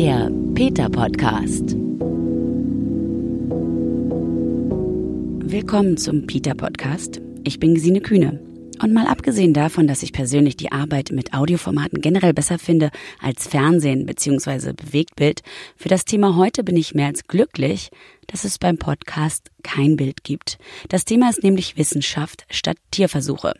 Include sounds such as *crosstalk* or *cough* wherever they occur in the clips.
Der Peter Podcast. Willkommen zum Peter Podcast. Ich bin Gesine Kühne. Und mal abgesehen davon, dass ich persönlich die Arbeit mit Audioformaten generell besser finde als Fernsehen bzw. Bewegtbild, für das Thema heute bin ich mehr als glücklich, dass es beim Podcast kein Bild gibt. Das Thema ist nämlich Wissenschaft statt Tierversuche.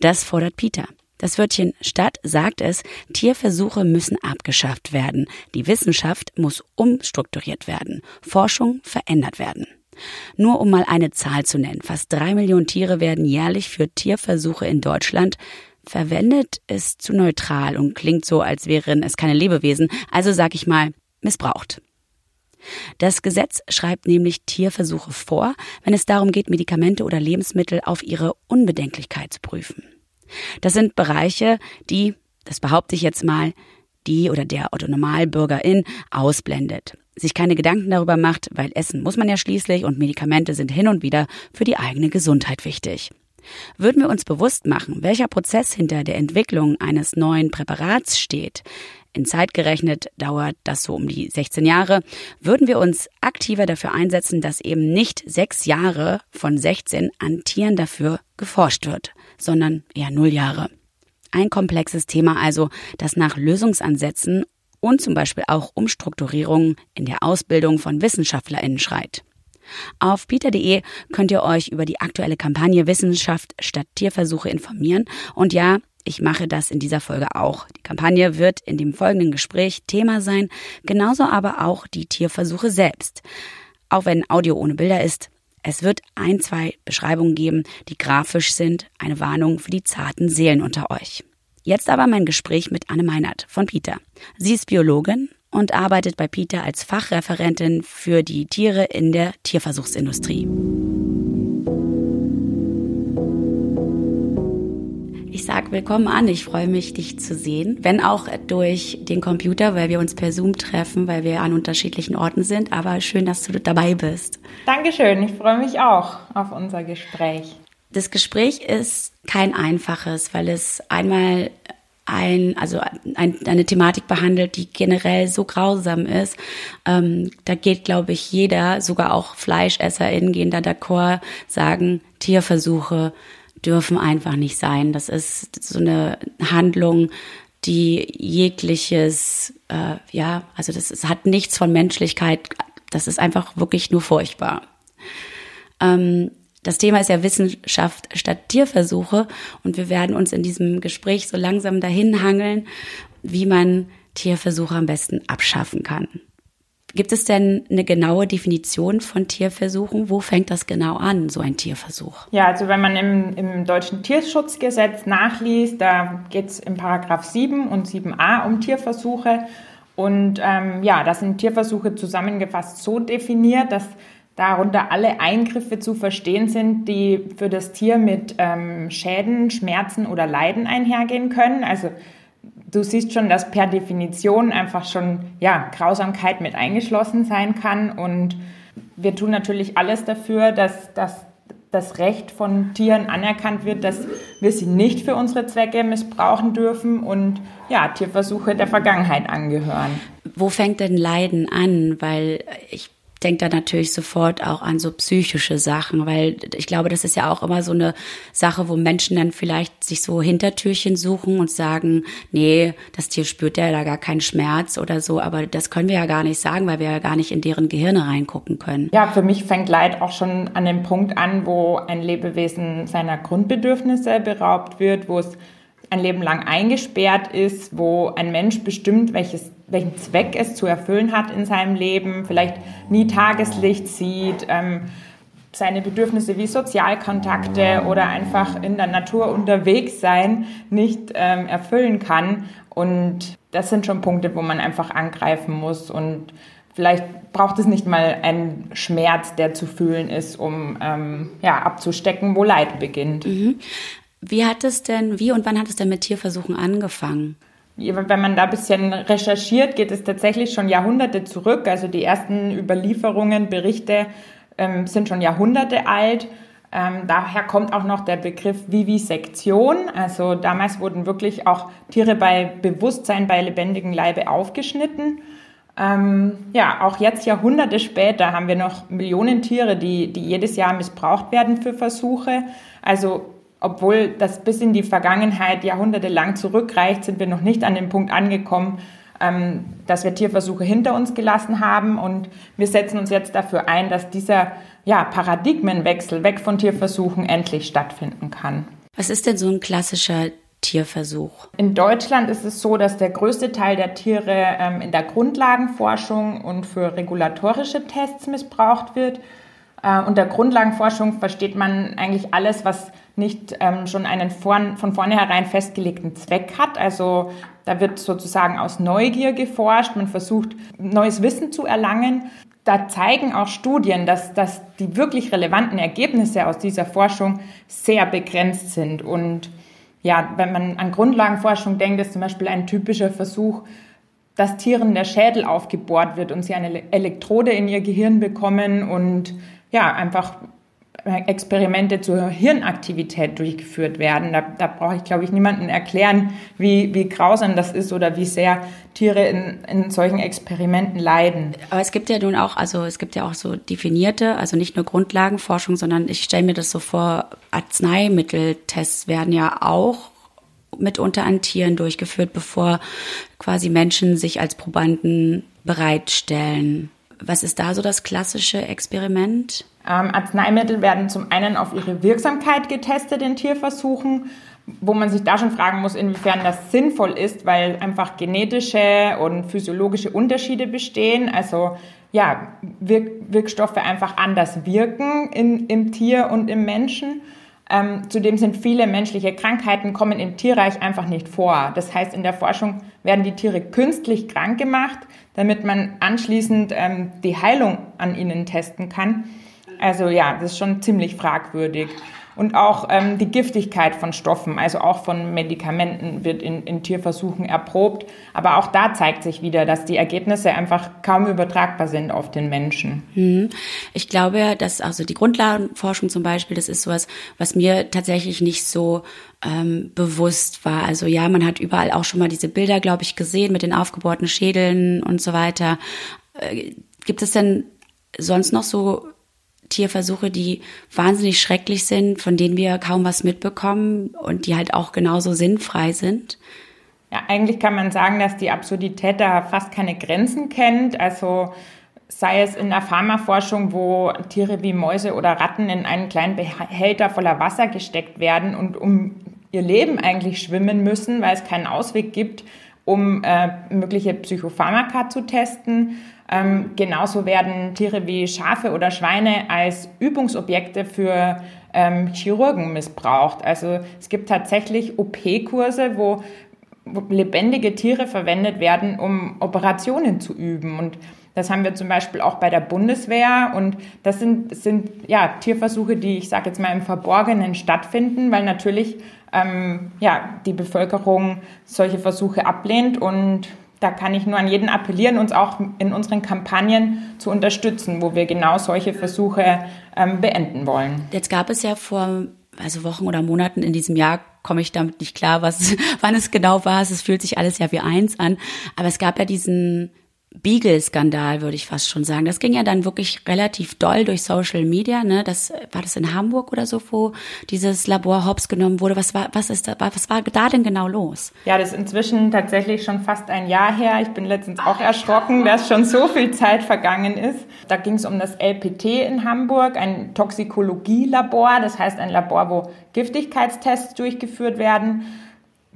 Das fordert Peter. Das Wörtchen statt sagt es, Tierversuche müssen abgeschafft werden. Die Wissenschaft muss umstrukturiert werden. Forschung verändert werden. Nur um mal eine Zahl zu nennen. Fast drei Millionen Tiere werden jährlich für Tierversuche in Deutschland verwendet, ist zu neutral und klingt so, als wären es keine Lebewesen. Also sag ich mal, missbraucht. Das Gesetz schreibt nämlich Tierversuche vor, wenn es darum geht, Medikamente oder Lebensmittel auf ihre Unbedenklichkeit zu prüfen. Das sind Bereiche, die, das behaupte ich jetzt mal, die oder der Otto Normalbürgerin ausblendet sich keine Gedanken darüber macht, weil essen muss man ja schließlich und Medikamente sind hin und wieder für die eigene Gesundheit wichtig. Würden wir uns bewusst machen, welcher Prozess hinter der Entwicklung eines neuen Präparats steht, in Zeit gerechnet dauert das so um die 16 Jahre, würden wir uns aktiver dafür einsetzen, dass eben nicht sechs Jahre von 16 an Tieren dafür geforscht wird, sondern eher null Jahre. Ein komplexes Thema also, das nach Lösungsansätzen und zum Beispiel auch Umstrukturierungen in der Ausbildung von WissenschaftlerInnen schreit. Auf peter.de könnt ihr euch über die aktuelle Kampagne Wissenschaft statt Tierversuche informieren. Und ja, ich mache das in dieser Folge auch. Die Kampagne wird in dem folgenden Gespräch Thema sein, genauso aber auch die Tierversuche selbst. Auch wenn Audio ohne Bilder ist, es wird ein, zwei Beschreibungen geben, die grafisch sind, eine Warnung für die zarten Seelen unter euch. Jetzt aber mein Gespräch mit Anne Meinert von Peter. Sie ist Biologin und arbeitet bei Peter als Fachreferentin für die Tiere in der Tierversuchsindustrie. Ich sage willkommen an. Ich freue mich, dich zu sehen. Wenn auch durch den Computer, weil wir uns per Zoom treffen, weil wir an unterschiedlichen Orten sind. Aber schön, dass du dabei bist. Dankeschön. Ich freue mich auch auf unser Gespräch. Das Gespräch ist kein einfaches, weil es einmal ein, also ein, eine Thematik behandelt, die generell so grausam ist. Ähm, da geht, glaube ich, jeder, sogar auch FleischesserInnen gehen da d'accord, sagen, Tierversuche dürfen einfach nicht sein. Das ist so eine Handlung, die jegliches, äh, ja, also das, das hat nichts von Menschlichkeit. Das ist einfach wirklich nur furchtbar. Ähm, das Thema ist ja Wissenschaft statt Tierversuche und wir werden uns in diesem Gespräch so langsam dahin hangeln, wie man Tierversuche am besten abschaffen kann. Gibt es denn eine genaue Definition von Tierversuchen? Wo fängt das genau an, so ein Tierversuch? Ja, also wenn man im, im deutschen Tierschutzgesetz nachliest, da geht es im Paragraph 7 und 7a um Tierversuche. Und ähm, ja, das sind Tierversuche zusammengefasst so definiert, dass darunter alle Eingriffe zu verstehen sind, die für das Tier mit ähm, Schäden, Schmerzen oder Leiden einhergehen können. Also du siehst schon, dass per Definition einfach schon ja, Grausamkeit mit eingeschlossen sein kann. Und wir tun natürlich alles dafür, dass, dass das Recht von Tieren anerkannt wird, dass wir sie nicht für unsere Zwecke missbrauchen dürfen und ja, Tierversuche der Vergangenheit angehören. Wo fängt denn Leiden an? Weil ich denke da natürlich sofort auch an so psychische Sachen, weil ich glaube, das ist ja auch immer so eine Sache, wo Menschen dann vielleicht sich so Hintertürchen suchen und sagen, nee, das Tier spürt ja da gar keinen Schmerz oder so, aber das können wir ja gar nicht sagen, weil wir ja gar nicht in deren Gehirne reingucken können. Ja, für mich fängt Leid auch schon an dem Punkt an, wo ein Lebewesen seiner Grundbedürfnisse beraubt wird, wo es ein Leben lang eingesperrt ist, wo ein Mensch bestimmt, welches, welchen Zweck es zu erfüllen hat in seinem Leben, vielleicht nie Tageslicht sieht, ähm, seine Bedürfnisse wie Sozialkontakte oder einfach in der Natur unterwegs sein nicht ähm, erfüllen kann. Und das sind schon Punkte, wo man einfach angreifen muss. Und vielleicht braucht es nicht mal einen Schmerz, der zu fühlen ist, um ähm, ja, abzustecken, wo Leid beginnt. Mhm. Wie hat es denn, wie und wann hat es denn mit Tierversuchen angefangen? Wenn man da ein bisschen recherchiert, geht es tatsächlich schon Jahrhunderte zurück. Also die ersten Überlieferungen, Berichte ähm, sind schon Jahrhunderte alt. Ähm, daher kommt auch noch der Begriff Vivisektion. Also damals wurden wirklich auch Tiere bei Bewusstsein, bei lebendigem Leibe aufgeschnitten. Ähm, ja, auch jetzt Jahrhunderte später haben wir noch Millionen Tiere, die, die jedes Jahr missbraucht werden für Versuche. Also obwohl das bis in die Vergangenheit jahrhundertelang zurückreicht, sind wir noch nicht an dem Punkt angekommen, ähm, dass wir Tierversuche hinter uns gelassen haben. Und wir setzen uns jetzt dafür ein, dass dieser ja, Paradigmenwechsel weg von Tierversuchen endlich stattfinden kann. Was ist denn so ein klassischer Tierversuch? In Deutschland ist es so, dass der größte Teil der Tiere ähm, in der Grundlagenforschung und für regulatorische Tests missbraucht wird. Äh, unter Grundlagenforschung versteht man eigentlich alles, was nicht ähm, schon einen von, von vornherein festgelegten Zweck hat. Also da wird sozusagen aus Neugier geforscht, man versucht neues Wissen zu erlangen. Da zeigen auch Studien, dass, dass die wirklich relevanten Ergebnisse aus dieser Forschung sehr begrenzt sind. Und ja, wenn man an Grundlagenforschung denkt, ist zum Beispiel ein typischer Versuch, dass Tieren der Schädel aufgebohrt wird und sie eine Elektrode in ihr Gehirn bekommen und ja, einfach Experimente zur Hirnaktivität durchgeführt werden. Da, da brauche ich, glaube ich, niemanden erklären, wie, wie grausam das ist oder wie sehr Tiere in, in solchen Experimenten leiden. Aber es gibt ja nun auch, also es gibt ja auch so definierte, also nicht nur Grundlagenforschung, sondern ich stelle mir das so vor, Arzneimitteltests werden ja auch mitunter an Tieren durchgeführt, bevor quasi Menschen sich als Probanden bereitstellen. Was ist da so das klassische Experiment? Ähm, Arzneimittel werden zum einen auf ihre Wirksamkeit getestet in Tierversuchen, wo man sich da schon fragen muss, inwiefern das sinnvoll ist, weil einfach genetische und physiologische Unterschiede bestehen. Also ja, Wirk Wirkstoffe einfach anders wirken in, im Tier und im Menschen. Ähm, zudem sind viele menschliche Krankheiten kommen im Tierreich einfach nicht vor. Das heißt, in der Forschung werden die Tiere künstlich krank gemacht, damit man anschließend ähm, die Heilung an ihnen testen kann. Also ja, das ist schon ziemlich fragwürdig. Und auch ähm, die Giftigkeit von Stoffen, also auch von Medikamenten, wird in, in, Tierversuchen erprobt. Aber auch da zeigt sich wieder, dass die Ergebnisse einfach kaum übertragbar sind auf den Menschen. Mhm. Ich glaube, dass also die Grundlagenforschung zum Beispiel, das ist sowas, was mir tatsächlich nicht so ähm, bewusst war. Also ja, man hat überall auch schon mal diese Bilder, glaube ich, gesehen mit den aufgebohrten Schädeln und so weiter. Äh, gibt es denn sonst noch so Tierversuche, die wahnsinnig schrecklich sind, von denen wir kaum was mitbekommen und die halt auch genauso sinnfrei sind? Ja, eigentlich kann man sagen, dass die Absurdität da fast keine Grenzen kennt. Also sei es in der Pharmaforschung, wo Tiere wie Mäuse oder Ratten in einen kleinen Behälter voller Wasser gesteckt werden und um ihr Leben eigentlich schwimmen müssen, weil es keinen Ausweg gibt, um äh, mögliche Psychopharmaka zu testen. Ähm, genauso werden Tiere wie Schafe oder Schweine als Übungsobjekte für ähm, Chirurgen missbraucht. Also es gibt tatsächlich OP-Kurse, wo, lebendige Tiere verwendet werden, um Operationen zu üben. Und das haben wir zum Beispiel auch bei der Bundeswehr. Und das sind, sind ja, Tierversuche, die, ich sage jetzt mal, im Verborgenen stattfinden, weil natürlich ähm, ja, die Bevölkerung solche Versuche ablehnt. Und da kann ich nur an jeden appellieren, uns auch in unseren Kampagnen zu unterstützen, wo wir genau solche Versuche ähm, beenden wollen. Jetzt gab es ja vor also Wochen oder Monaten in diesem Jahr komme ich damit nicht klar, was, *laughs* wann es genau war. Es fühlt sich alles ja wie eins an. Aber es gab ja diesen Beagle-Skandal, würde ich fast schon sagen. Das ging ja dann wirklich relativ doll durch Social Media. Ne? Das war das in Hamburg oder so, wo dieses Labor Hops genommen wurde. Was war, was ist da, was war da denn genau los? Ja, das ist inzwischen tatsächlich schon fast ein Jahr her. Ich bin letztens auch erschrocken, dass schon so viel Zeit vergangen ist. Da ging es um das LPT in Hamburg, ein Toxikologielabor. Das heißt ein Labor, wo Giftigkeitstests durchgeführt werden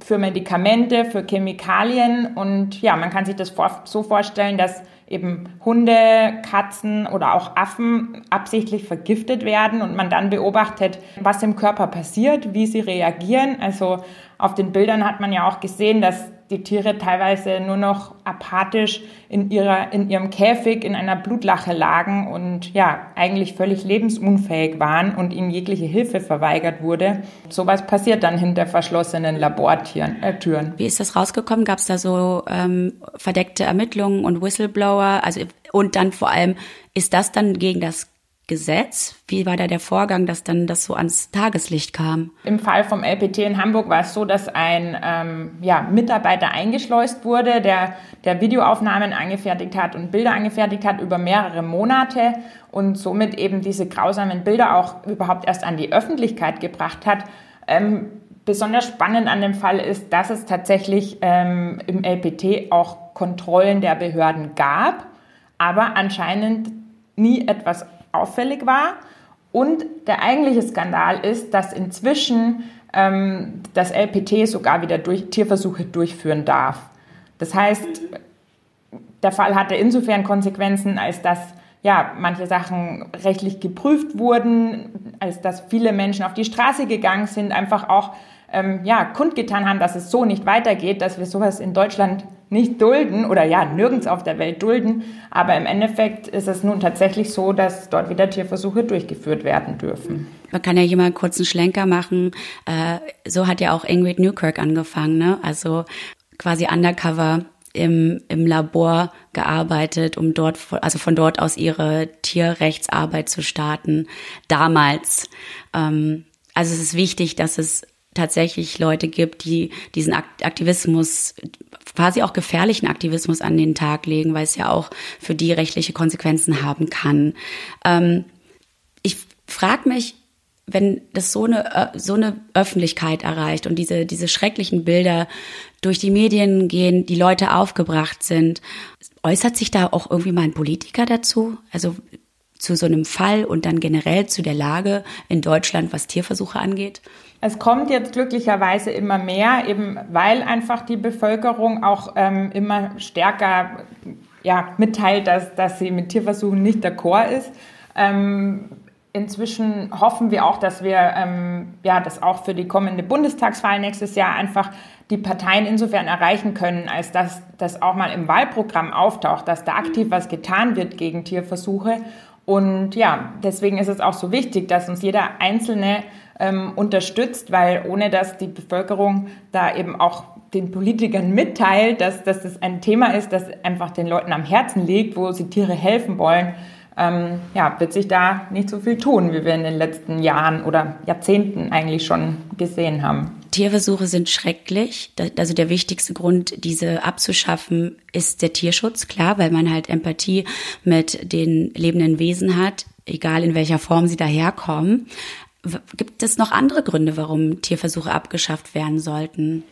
für Medikamente, für Chemikalien. Und ja, man kann sich das so vorstellen, dass eben Hunde, Katzen oder auch Affen absichtlich vergiftet werden und man dann beobachtet, was im Körper passiert, wie sie reagieren. Also auf den Bildern hat man ja auch gesehen, dass die Tiere teilweise nur noch apathisch in, ihrer, in ihrem Käfig in einer Blutlache lagen und ja, eigentlich völlig lebensunfähig waren und ihnen jegliche Hilfe verweigert wurde. Sowas passiert dann hinter verschlossenen Labortüren. Äh, Wie ist das rausgekommen? Gab es da so ähm, verdeckte Ermittlungen und Whistleblower? Also und dann vor allem, ist das dann gegen das Gesetz. Wie war da der Vorgang, dass dann das so ans Tageslicht kam? Im Fall vom LPT in Hamburg war es so, dass ein ähm, ja, Mitarbeiter eingeschleust wurde, der, der Videoaufnahmen angefertigt hat und Bilder angefertigt hat über mehrere Monate und somit eben diese grausamen Bilder auch überhaupt erst an die Öffentlichkeit gebracht hat. Ähm, besonders spannend an dem Fall ist, dass es tatsächlich ähm, im LPT auch Kontrollen der Behörden gab, aber anscheinend nie etwas auffällig war. Und der eigentliche Skandal ist, dass inzwischen ähm, das LPT sogar wieder durch, Tierversuche durchführen darf. Das heißt, der Fall hatte insofern Konsequenzen, als dass ja, manche Sachen rechtlich geprüft wurden, als dass viele Menschen auf die Straße gegangen sind, einfach auch ähm, ja, kundgetan haben, dass es so nicht weitergeht, dass wir sowas in Deutschland nicht dulden oder ja, nirgends auf der Welt dulden. Aber im Endeffekt ist es nun tatsächlich so, dass dort wieder Tierversuche durchgeführt werden dürfen. Man kann ja hier mal einen kurzen Schlenker machen. Äh, so hat ja auch Ingrid Newkirk angefangen, ne? Also quasi undercover im, im Labor gearbeitet, um dort, also von dort aus ihre Tierrechtsarbeit zu starten. Damals. Ähm, also es ist wichtig, dass es tatsächlich Leute gibt, die diesen Aktivismus, quasi auch gefährlichen Aktivismus an den Tag legen, weil es ja auch für die rechtliche Konsequenzen haben kann. Ähm, ich frage mich, wenn das so eine, äh, so eine Öffentlichkeit erreicht und diese, diese schrecklichen Bilder durch die Medien gehen, die Leute aufgebracht sind, äußert sich da auch irgendwie mal ein Politiker dazu? Also zu so einem Fall und dann generell zu der Lage in Deutschland, was Tierversuche angeht? Es kommt jetzt glücklicherweise immer mehr, eben weil einfach die Bevölkerung auch ähm, immer stärker ja, mitteilt, dass, dass sie mit Tierversuchen nicht d'accord ist. Ähm, inzwischen hoffen wir auch, dass wir ähm, ja, das auch für die kommende Bundestagswahl nächstes Jahr einfach die Parteien insofern erreichen können, als dass das auch mal im Wahlprogramm auftaucht, dass da aktiv was getan wird gegen Tierversuche. Und ja, deswegen ist es auch so wichtig, dass uns jeder Einzelne ähm, unterstützt, weil ohne dass die Bevölkerung da eben auch den Politikern mitteilt, dass, dass das ein Thema ist, das einfach den Leuten am Herzen liegt, wo sie Tiere helfen wollen, ähm, ja, wird sich da nicht so viel tun, wie wir in den letzten Jahren oder Jahrzehnten eigentlich schon gesehen haben. Tierversuche sind schrecklich. Also der wichtigste Grund, diese abzuschaffen, ist der Tierschutz, klar, weil man halt Empathie mit den lebenden Wesen hat, egal in welcher Form sie daherkommen. Gibt es noch andere Gründe, warum Tierversuche abgeschafft werden sollten?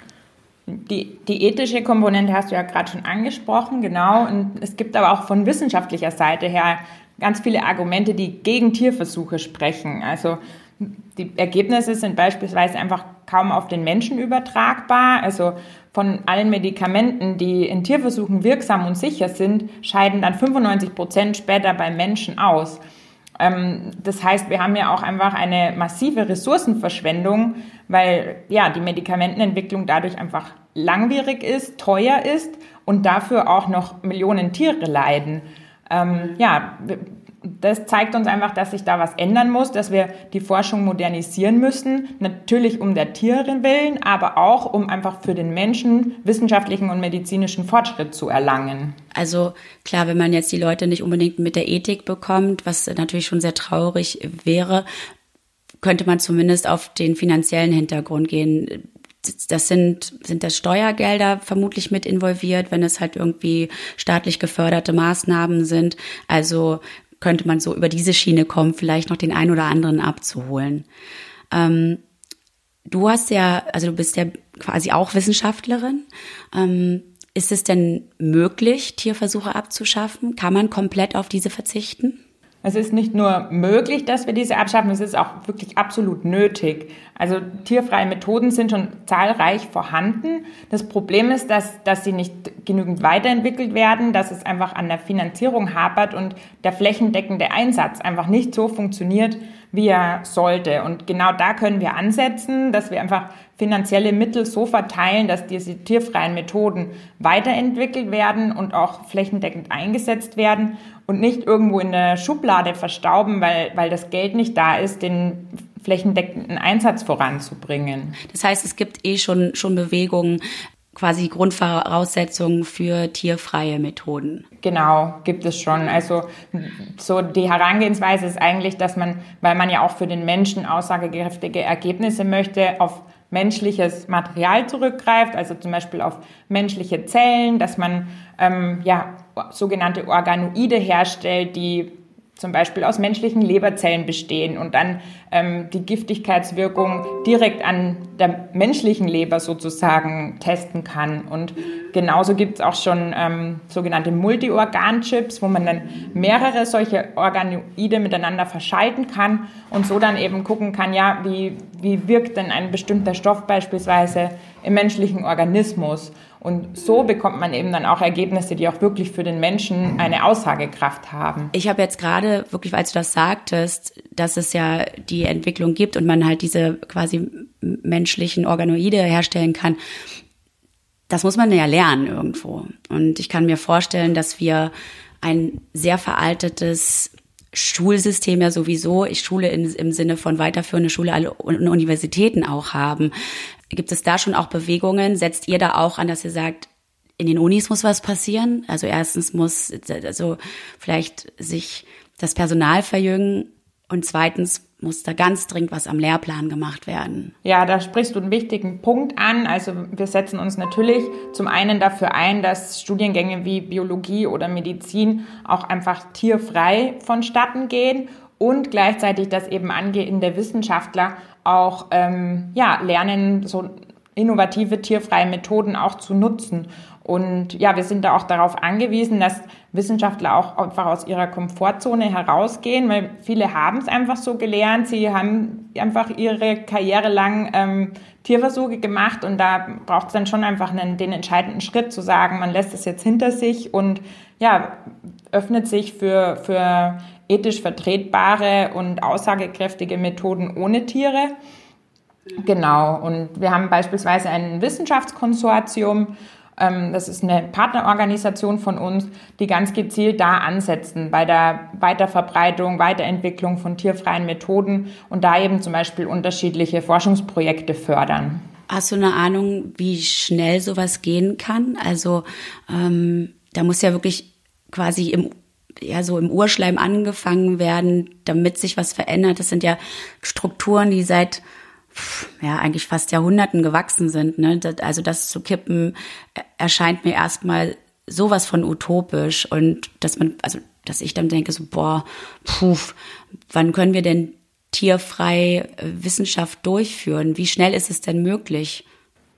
Die, die ethische Komponente hast du ja gerade schon angesprochen, genau. Und es gibt aber auch von wissenschaftlicher Seite her ganz viele Argumente, die gegen Tierversuche sprechen. Also die Ergebnisse sind beispielsweise einfach kaum auf den Menschen übertragbar. Also von allen Medikamenten, die in Tierversuchen wirksam und sicher sind, scheiden dann 95 Prozent später beim Menschen aus. Ähm, das heißt, wir haben ja auch einfach eine massive Ressourcenverschwendung, weil ja die Medikamentenentwicklung dadurch einfach langwierig ist, teuer ist und dafür auch noch Millionen Tiere leiden. Ähm, ja, das zeigt uns einfach, dass sich da was ändern muss, dass wir die Forschung modernisieren müssen. Natürlich um der Tiere willen, aber auch um einfach für den Menschen wissenschaftlichen und medizinischen Fortschritt zu erlangen. Also klar, wenn man jetzt die Leute nicht unbedingt mit der Ethik bekommt, was natürlich schon sehr traurig wäre, könnte man zumindest auf den finanziellen Hintergrund gehen das sind, sind das Steuergelder vermutlich mit involviert, wenn es halt irgendwie staatlich geförderte Maßnahmen sind. Also könnte man so über diese Schiene kommen, vielleicht noch den einen oder anderen abzuholen. Ähm, du hast ja, also du bist ja quasi auch Wissenschaftlerin. Ähm, ist es denn möglich, Tierversuche abzuschaffen? Kann man komplett auf diese verzichten? Es ist nicht nur möglich, dass wir diese abschaffen, es ist auch wirklich absolut nötig. Also tierfreie Methoden sind schon zahlreich vorhanden. Das Problem ist, dass, dass sie nicht genügend weiterentwickelt werden, dass es einfach an der Finanzierung hapert und der flächendeckende Einsatz einfach nicht so funktioniert, wie er sollte. Und genau da können wir ansetzen, dass wir einfach finanzielle Mittel so verteilen, dass diese tierfreien Methoden weiterentwickelt werden und auch flächendeckend eingesetzt werden und nicht irgendwo in der Schublade verstauben, weil, weil das Geld nicht da ist, den flächendeckenden Einsatz voranzubringen. Das heißt, es gibt eh schon, schon Bewegungen, quasi Grundvoraussetzungen für tierfreie Methoden. Genau, gibt es schon. Also so die Herangehensweise ist eigentlich, dass man, weil man ja auch für den Menschen aussagekräftige Ergebnisse möchte, auf menschliches Material zurückgreift, also zum Beispiel auf menschliche Zellen, dass man ähm, ja sogenannte Organoide herstellt, die zum Beispiel aus menschlichen Leberzellen bestehen und dann ähm, die Giftigkeitswirkung direkt an der menschlichen Leber sozusagen testen kann. Und genauso gibt es auch schon ähm, sogenannte Multiorgan-Chips, wo man dann mehrere solche Organoide miteinander verschalten kann und so dann eben gucken kann, ja, wie, wie wirkt denn ein bestimmter Stoff beispielsweise im menschlichen Organismus. Und so bekommt man eben dann auch Ergebnisse, die auch wirklich für den Menschen eine Aussagekraft haben. Ich habe jetzt gerade wirklich, als du das sagtest, dass es ja die Entwicklung gibt und man halt diese quasi menschlichen Organoide herstellen kann. Das muss man ja lernen irgendwo. Und ich kann mir vorstellen, dass wir ein sehr veraltetes Schulsystem ja sowieso, ich Schule in, im Sinne von weiterführende Schule, alle Universitäten auch haben. Gibt es da schon auch Bewegungen? Setzt ihr da auch an, dass ihr sagt, in den Unis muss was passieren? Also erstens muss also vielleicht sich das Personal verjüngen und zweitens muss da ganz dringend was am Lehrplan gemacht werden. Ja, da sprichst du einen wichtigen Punkt an. Also wir setzen uns natürlich zum einen dafür ein, dass Studiengänge wie Biologie oder Medizin auch einfach tierfrei vonstatten gehen und gleichzeitig, dass eben angehende Wissenschaftler auch ähm, ja, lernen, so innovative tierfreie Methoden auch zu nutzen. Und ja, wir sind da auch darauf angewiesen, dass Wissenschaftler auch einfach aus ihrer Komfortzone herausgehen, weil viele haben es einfach so gelernt. Sie haben einfach ihre Karriere lang ähm, Tierversuche gemacht und da braucht es dann schon einfach einen, den entscheidenden Schritt zu sagen, man lässt es jetzt hinter sich und ja, öffnet sich für, für ethisch vertretbare und aussagekräftige Methoden ohne Tiere. Genau, und wir haben beispielsweise ein Wissenschaftskonsortium, ähm, das ist eine Partnerorganisation von uns, die ganz gezielt da ansetzen bei der Weiterverbreitung, Weiterentwicklung von tierfreien Methoden und da eben zum Beispiel unterschiedliche Forschungsprojekte fördern. Hast du eine Ahnung, wie schnell sowas gehen kann? Also ähm, da muss ja wirklich quasi im ja so im Urschleim angefangen werden, damit sich was verändert. Das sind ja Strukturen, die seit ja eigentlich fast Jahrhunderten gewachsen sind. Ne? Also das zu kippen äh, erscheint mir erstmal sowas von utopisch und dass man, also dass ich dann denke so boah, puh, wann können wir denn tierfrei äh, Wissenschaft durchführen? Wie schnell ist es denn möglich?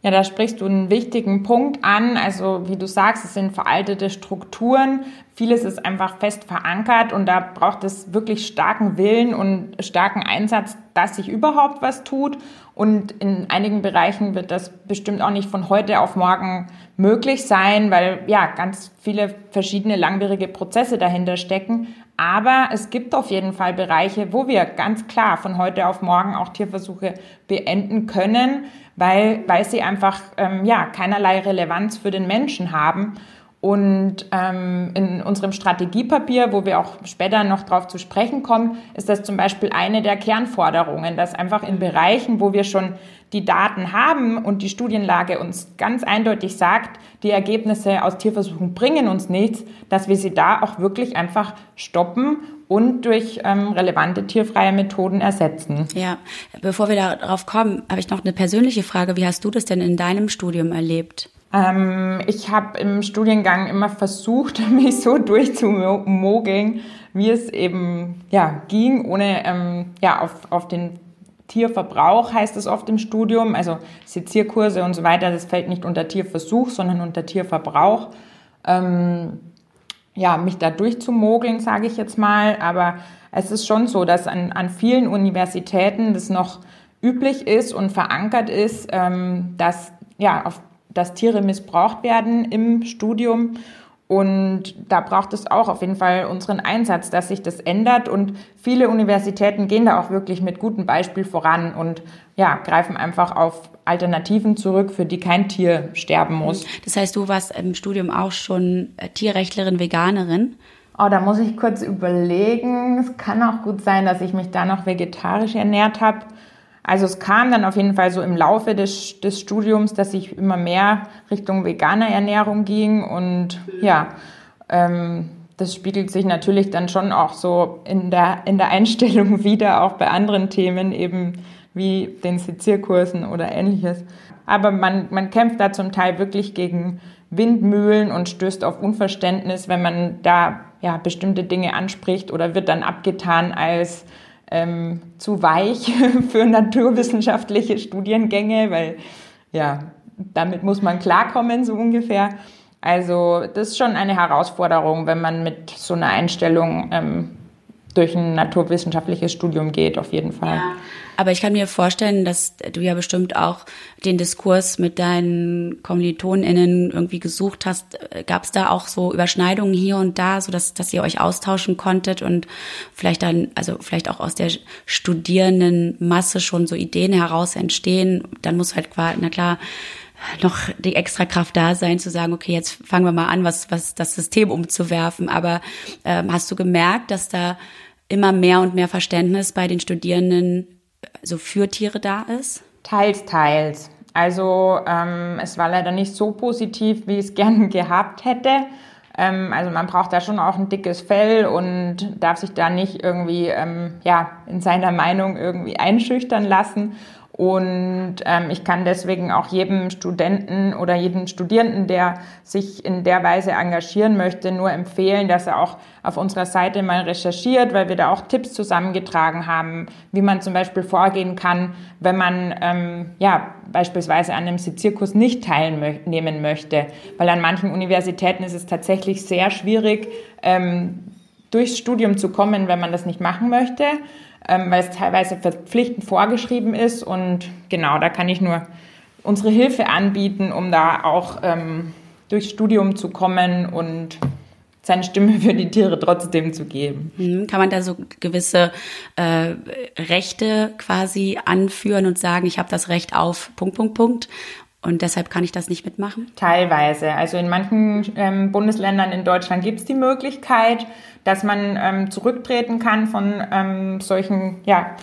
Ja, da sprichst du einen wichtigen Punkt an. Also wie du sagst, es sind veraltete Strukturen. Vieles ist einfach fest verankert und da braucht es wirklich starken Willen und starken Einsatz, dass sich überhaupt was tut. Und in einigen Bereichen wird das bestimmt auch nicht von heute auf morgen möglich sein, weil ja ganz viele verschiedene langwierige Prozesse dahinter stecken. Aber es gibt auf jeden Fall Bereiche, wo wir ganz klar von heute auf morgen auch Tierversuche beenden können weil, weil sie einfach ähm, ja, keinerlei Relevanz für den Menschen haben. Und ähm, in unserem Strategiepapier, wo wir auch später noch darauf zu sprechen kommen, ist das zum Beispiel eine der Kernforderungen, dass einfach in Bereichen, wo wir schon die Daten haben und die Studienlage uns ganz eindeutig sagt, die Ergebnisse aus Tierversuchen bringen uns nichts, dass wir sie da auch wirklich einfach stoppen und durch ähm, relevante tierfreie Methoden ersetzen. Ja, bevor wir darauf kommen, habe ich noch eine persönliche Frage. Wie hast du das denn in deinem Studium erlebt? Ähm, ich habe im Studiengang immer versucht, *laughs* mich so durchzumogeln, wie es eben ja, ging, ohne ähm, ja, auf, auf den Tierverbrauch heißt es oft im Studium, also Sezierkurse und so weiter, das fällt nicht unter Tierversuch, sondern unter Tierverbrauch. Ähm, ja, mich da durchzumogeln, sage ich jetzt mal. Aber es ist schon so, dass an, an vielen Universitäten das noch üblich ist und verankert ist, ähm, dass, ja, auf, dass Tiere missbraucht werden im Studium. Und da braucht es auch auf jeden Fall unseren Einsatz, dass sich das ändert. Und viele Universitäten gehen da auch wirklich mit gutem Beispiel voran und ja, greifen einfach auf Alternativen zurück, für die kein Tier sterben muss. Das heißt, du warst im Studium auch schon äh, Tierrechtlerin, Veganerin? Oh, da muss ich kurz überlegen. Es kann auch gut sein, dass ich mich da noch vegetarisch ernährt habe. Also es kam dann auf jeden Fall so im Laufe des, des Studiums, dass ich immer mehr Richtung veganer Ernährung ging und ja, ähm, das spiegelt sich natürlich dann schon auch so in der, in der Einstellung *laughs* wieder, auch bei anderen Themen eben wie den Sezierkursen oder ähnliches. Aber man, man kämpft da zum Teil wirklich gegen Windmühlen und stößt auf Unverständnis, wenn man da ja, bestimmte Dinge anspricht oder wird dann abgetan als ähm, zu weich *laughs* für naturwissenschaftliche Studiengänge, weil ja, damit muss man klarkommen, so ungefähr. Also das ist schon eine Herausforderung, wenn man mit so einer Einstellung ähm, durch ein naturwissenschaftliches Studium geht, auf jeden Fall. Ja. Aber ich kann mir vorstellen, dass du ja bestimmt auch den Diskurs mit deinen KommilitonInnen irgendwie gesucht hast. Gab es da auch so Überschneidungen hier und da, so dass, dass ihr euch austauschen konntet und vielleicht dann, also vielleicht auch aus der Studierendenmasse schon so Ideen heraus entstehen? Dann muss halt quasi, na klar, noch die extra Kraft da sein, zu sagen, okay, jetzt fangen wir mal an, was, was das System umzuwerfen. Aber ähm, hast du gemerkt, dass da immer mehr und mehr Verständnis bei den Studierenden so für Tiere da ist? Teils, teils. Also ähm, es war leider nicht so positiv, wie ich es *laughs* gern gehabt hätte. Ähm, also man braucht da schon auch ein dickes Fell und darf sich da nicht irgendwie ähm, ja in seiner Meinung irgendwie einschüchtern lassen. Und ähm, ich kann deswegen auch jedem Studenten oder jedem Studierenden, der sich in der Weise engagieren möchte, nur empfehlen, dass er auch auf unserer Seite mal recherchiert, weil wir da auch Tipps zusammengetragen haben, wie man zum Beispiel vorgehen kann, wenn man ähm, ja beispielsweise an einem Sezierkurs nicht teilnehmen möchte. Weil an manchen Universitäten ist es tatsächlich sehr schwierig, ähm, durchs Studium zu kommen, wenn man das nicht machen möchte ähm, weil es teilweise verpflichtend vorgeschrieben ist. Und genau, da kann ich nur unsere Hilfe anbieten, um da auch ähm, durchs Studium zu kommen und seine Stimme für die Tiere trotzdem zu geben. Mhm. Kann man da so gewisse äh, Rechte quasi anführen und sagen, ich habe das Recht auf Punkt, Punkt, Punkt und deshalb kann ich das nicht mitmachen? Teilweise. Also in manchen ähm, Bundesländern in Deutschland gibt es die Möglichkeit, dass man ähm, zurücktreten kann von ähm, solchen ja,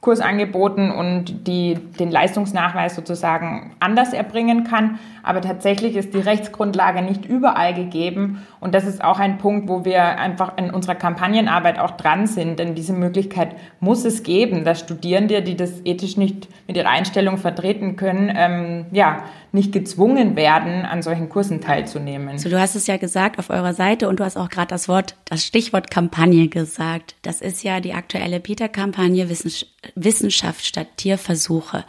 Kursangeboten und die den Leistungsnachweis sozusagen anders erbringen kann. Aber tatsächlich ist die Rechtsgrundlage nicht überall gegeben. Und das ist auch ein Punkt, wo wir einfach in unserer Kampagnenarbeit auch dran sind. Denn diese Möglichkeit muss es geben, dass Studierende, die das ethisch nicht mit ihrer Einstellung vertreten können, ähm, ja, nicht gezwungen werden, an solchen Kursen teilzunehmen. So, du hast es ja gesagt auf eurer Seite und du hast auch gerade das Wort, das Stichwort Kampagne gesagt. Das ist ja die aktuelle Peter-Kampagne Wissenschaft statt Tierversuche.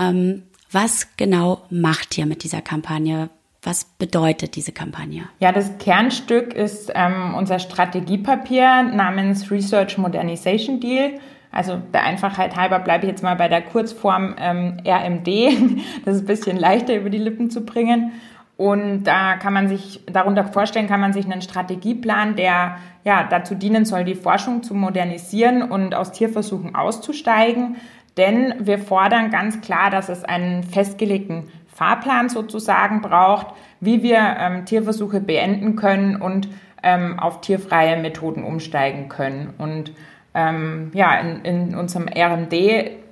Ähm, was genau macht ihr mit dieser Kampagne? Was bedeutet diese Kampagne? Ja, das Kernstück ist ähm, unser Strategiepapier namens Research Modernization Deal. Also der Einfachheit halber bleibe ich jetzt mal bei der Kurzform ähm, RMD. *laughs* Das ist ein bisschen leichter über die Lippen zu bringen. Und da kann man sich, darunter vorstellen, kann man sich einen Strategieplan, der ja dazu dienen soll, die Forschung zu modernisieren und aus Tierversuchen auszusteigen. Denn wir fordern ganz klar, dass es einen festgelegten Fahrplan sozusagen braucht, wie wir ähm, Tierversuche beenden können und ähm, auf tierfreie Methoden umsteigen können. Und ähm, ja, in, in unserem RMD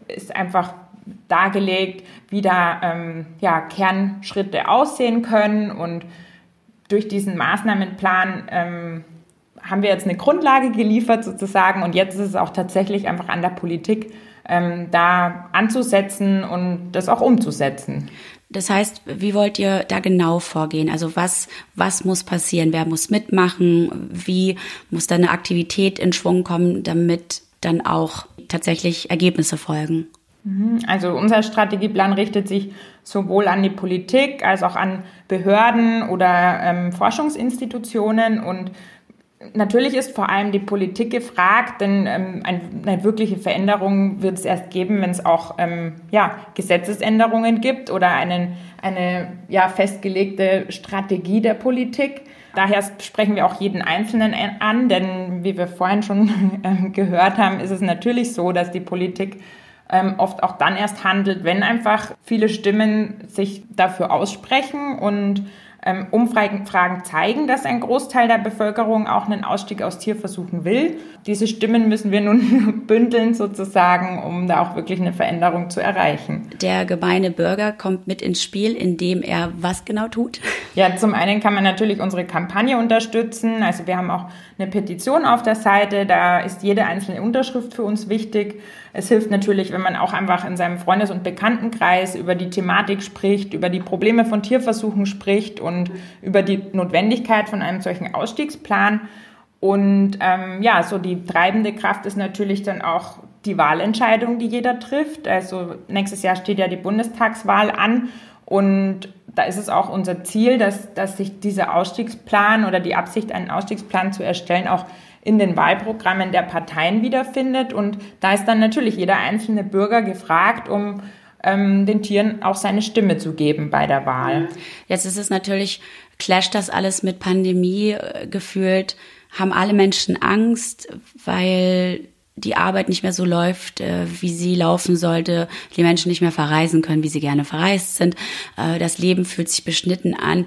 ist einfach dargelegt, wie da ähm, ja, Kernschritte aussehen können. Und durch diesen Maßnahmenplan ähm, haben wir jetzt eine Grundlage geliefert sozusagen. Und jetzt ist es auch tatsächlich einfach an der Politik, ähm, da anzusetzen und das auch umzusetzen. Das heißt, wie wollt ihr da genau vorgehen? Also was, was muss passieren? Wer muss mitmachen? Wie muss da eine Aktivität in Schwung kommen, damit dann auch tatsächlich Ergebnisse folgen? Mhm. Also unser Strategieplan richtet sich sowohl an die Politik als auch an Behörden oder ähm, Forschungsinstitutionen und Natürlich ist vor allem die Politik gefragt, denn ähm, eine, wirkliche Veränderung wird es erst geben, wenn es auch ähm, ja, Gesetzesänderungen gibt oder einen, eine ja, festgelegte Strategie der Politik. Daher sprechen wir auch jeden Einzelnen an, denn wie wir vorhin schon *laughs* äh, gehört haben, ist es natürlich so, dass die Politik ähm, oft auch dann erst handelt, wenn einfach viele Stimmen sich dafür aussprechen und Umfragen zeigen, dass ein Großteil der Bevölkerung auch einen Ausstieg aus Tierversuchen will. Diese Stimmen müssen wir nun *laughs* bündeln sozusagen, um da auch wirklich eine Veränderung zu erreichen. Der gemeine Bürger kommt mit ins Spiel, indem er was genau tut? Ja, zum einen kann man natürlich unsere Kampagne unterstützen. Also wir haben auch eine Petition auf der Seite. Da ist jede einzelne Unterschrift für uns wichtig. Es hilft natürlich, wenn man auch einfach in seinem Freundes- und Bekanntenkreis über die Thematik spricht, über die Probleme von Tierversuchen spricht und über die Notwendigkeit von einem solchen Ausstiegsplan. Und ähm, ja, so die treibende Kraft ist natürlich dann auch die Wahlentscheidung, die jeder trifft. Also nächstes Jahr steht ja die Bundestagswahl an und da ist es auch unser Ziel, dass, dass sich dieser Ausstiegsplan oder die Absicht, einen Ausstiegsplan zu erstellen, auch in den Wahlprogrammen der Parteien wiederfindet. Und da ist dann natürlich jeder einzelne Bürger gefragt, um ähm, den Tieren auch seine Stimme zu geben bei der Wahl. Jetzt ist es natürlich, clasht das alles mit Pandemie äh, gefühlt, haben alle Menschen Angst, weil die Arbeit nicht mehr so läuft, äh, wie sie laufen sollte, die Menschen nicht mehr verreisen können, wie sie gerne verreist sind, äh, das Leben fühlt sich beschnitten an,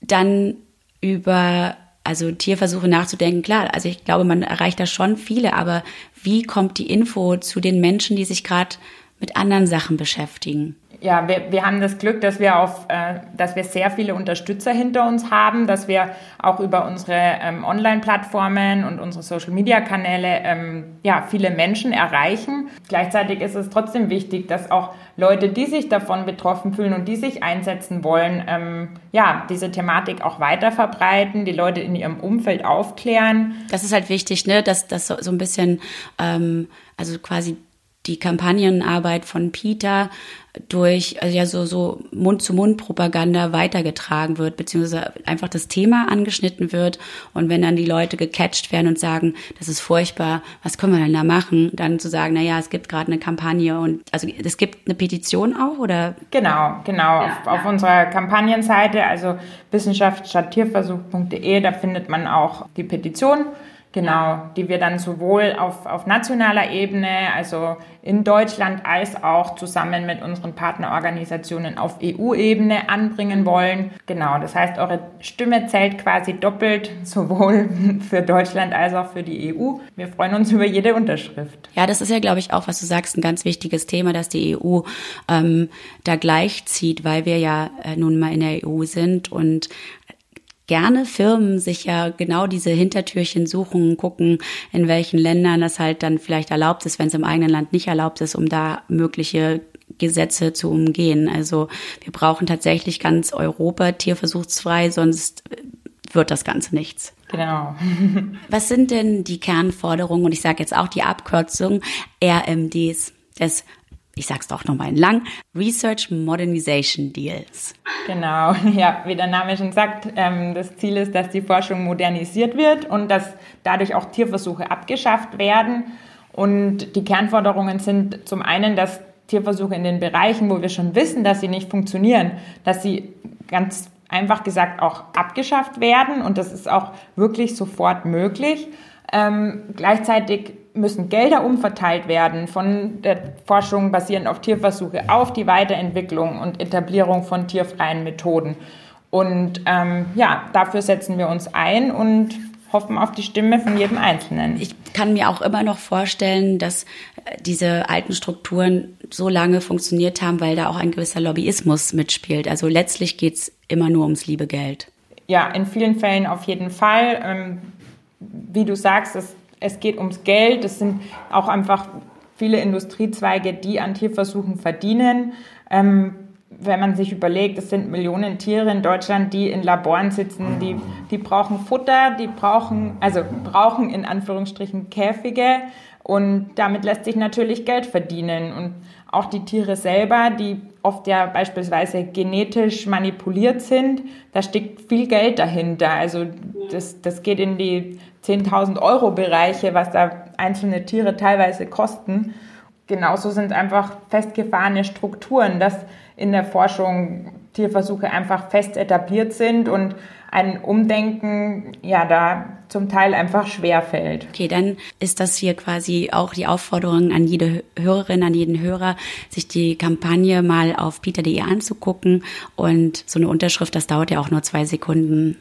dann über also Tierversuche nachzudenken, klar, also ich glaube, man erreicht da schon viele, aber wie kommt die Info zu den Menschen, die sich gerade mit anderen Sachen beschäftigen? ja, wir, wir haben das Glück, dass wir auf, äh, dass wir sehr viele Unterstützer hinter uns haben, dass wir auch über unsere ähm, Online-Plattformen und unsere Social-Media-Kanäle ähm, ja viele Menschen erreichen. Gleichzeitig ist es trotzdem wichtig, dass auch Leute, die sich davon betroffen fühlen und die sich einsetzen wollen, ähm, ja diese Thematik auch weiter verbreiten, die Leute in ihrem Umfeld aufklären. Das ist halt wichtig, ne, dass das so, so ein bisschen ähm, also quasi die Kampagnenarbeit von Peter durch also ja so so Mund zu Mund Propaganda weitergetragen wird beziehungsweise einfach das Thema angeschnitten wird. Und wenn dann die Leute gecatcht werden und sagen das ist furchtbar was können wir denn da machen? Dann zu sagen na ja es gibt gerade eine Kampagne und also es gibt eine Petition auch oder? Genau genau. Ja, auf, ja. auf unserer Kampagnenseite also Wissenschaft statt Tierversuch.de da findet man auch die Petition Genau, die wir dann sowohl auf, auf nationaler Ebene, also in Deutschland, als auch zusammen mit unseren Partnerorganisationen auf EU-Ebene anbringen wollen. Genau, das heißt, eure Stimme zählt quasi doppelt, *laughs* sowohl für Deutschland als auch für die EU. Wir freuen uns über jede Unterschrift. Ja, das ist ja, glaube ich, auch, was du sagst, ein ganz wichtiges Thema, dass die EU ähm, da gleichzieht, weil wir ja äh, nun mal in der EU sind und gerne Firmen sich ja genau diese Hintertürchen suchen, gucken, in welchen Ländern das halt dann vielleicht erlaubt ist, wenn es im eigenen Land nicht erlaubt ist, um da mögliche Gesetze zu umgehen. Also wir brauchen tatsächlich ganz Europa tierversuchsfrei, sonst wird das Ganze nichts. Genau. *laughs* Was sind denn die Kernforderungen und ich sage jetzt auch die Abkürzung RMDs des ich sag's doch nochmal in lang, Research Modernization Deals. Genau, *laughs* ja, wie der Name schon sagt, ähm, das Ziel ist, dass die Forschung modernisiert wird und dass dadurch auch Tierversuche abgeschafft werden. Und die Kernforderungen sind zum einen, dass Tierversuche in den Bereichen, wo wir schon wissen, dass sie nicht funktionieren, dass sie ganz einfach gesagt auch abgeschafft werden und das ist auch wirklich sofort möglich. Ähm, gleichzeitig müssen Gelder umverteilt werden von der Forschung basierend auf Tierversuche auf die Weiterentwicklung und Etablierung von tierfreien Methoden. Und ähm, ja, dafür setzen wir uns ein und hoffen auf die Stimme von jedem Einzelnen. Ich kann mir auch immer noch vorstellen, dass äh, diese alten Strukturen so lange funktioniert haben, weil da auch ein gewisser Lobbyismus mitspielt. Also letztlich geht es immer nur ums liebe Geld. Ja, in vielen Fällen auf jeden Fall. Ähm, wie du sagst, es es geht ums Geld. Es sind auch einfach viele Industriezweige, die an Tierversuchen verdienen. Ähm, wenn man sich überlegt, es sind Millionen Tiere in Deutschland, die in Laboren sitzen, die, die brauchen Futter, die brauchen, also brauchen in Anführungsstrichen Käfige und damit lässt sich natürlich Geld verdienen. Und auch die Tiere selber, die oft ja beispielsweise genetisch manipuliert sind, da steckt viel Geld dahinter. Also das, das geht in die 10.000 Euro Bereiche, was da einzelne Tiere teilweise kosten. Genauso sind einfach festgefahrene Strukturen, dass in der Forschung Tierversuche einfach fest etabliert sind und ein Umdenken ja da zum Teil einfach schwer fällt. Okay, dann ist das hier quasi auch die Aufforderung an jede Hörerin, an jeden Hörer, sich die Kampagne mal auf peter.de anzugucken und so eine Unterschrift, das dauert ja auch nur zwei Sekunden,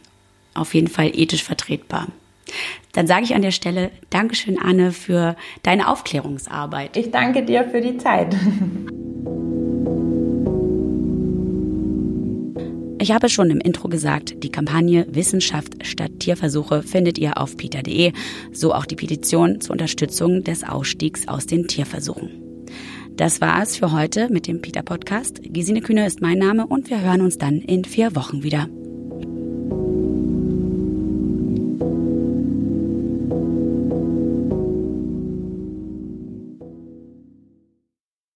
auf jeden Fall ethisch vertretbar. Dann sage ich an der Stelle Dankeschön, Anne, für deine Aufklärungsarbeit. Ich danke dir für die Zeit. Ich habe schon im Intro gesagt, die Kampagne Wissenschaft statt Tierversuche findet ihr auf peter.de, so auch die Petition zur Unterstützung des Ausstiegs aus den Tierversuchen. Das war es für heute mit dem Peter Podcast. Gesine Kühner ist mein Name und wir hören uns dann in vier Wochen wieder.